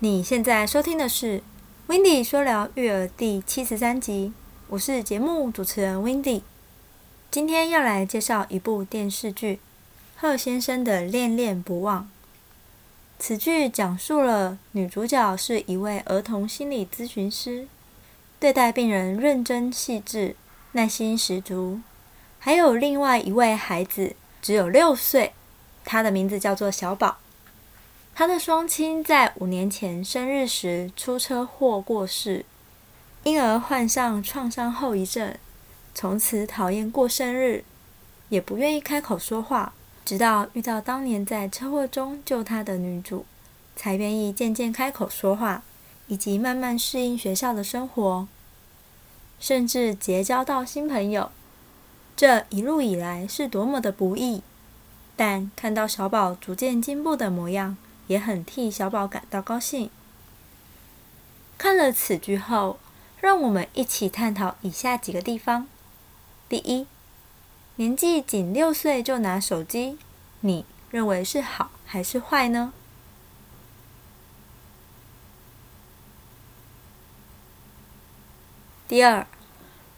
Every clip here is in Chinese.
你现在收听的是《w i n d y 说聊育儿》第七十三集，我是节目主持人 w i n d y 今天要来介绍一部电视剧《贺先生的恋恋不忘》。此剧讲述了女主角是一位儿童心理咨询师，对待病人认真细致、耐心十足。还有另外一位孩子，只有六岁，他的名字叫做小宝。他的双亲在五年前生日时出车祸过世，因而患上创伤后遗症，从此讨厌过生日，也不愿意开口说话。直到遇到当年在车祸中救他的女主，才愿意渐渐开口说话，以及慢慢适应学校的生活，甚至结交到新朋友。这一路以来是多么的不易，但看到小宝逐渐进步的模样，也很替小宝感到高兴。看了此剧后，让我们一起探讨以下几个地方：第一，年纪仅六岁就拿手机，你认为是好还是坏呢？第二，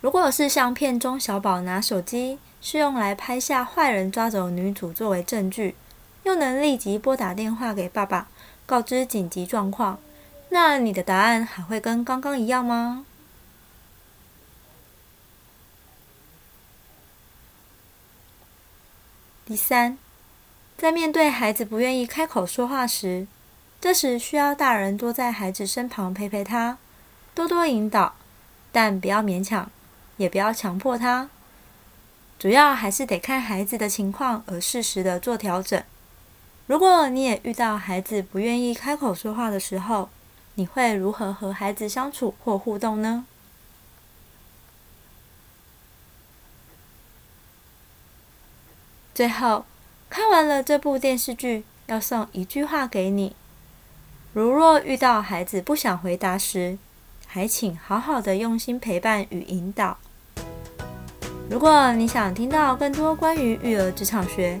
如果是像片中小宝拿手机是用来拍下坏人抓走女主作为证据，又能立即拨打电话给爸爸告知紧急状况，那你的答案还会跟刚刚一样吗？第三，在面对孩子不愿意开口说话时，这时需要大人多在孩子身旁陪陪他，多多引导，但不要勉强，也不要强迫他。主要还是得看孩子的情况而适时的做调整。如果你也遇到孩子不愿意开口说话的时候，你会如何和孩子相处或互动呢？最后，看完了这部电视剧，要送一句话给你：如若遇到孩子不想回答时，还请好好的用心陪伴与引导。如果你想听到更多关于育儿职场学、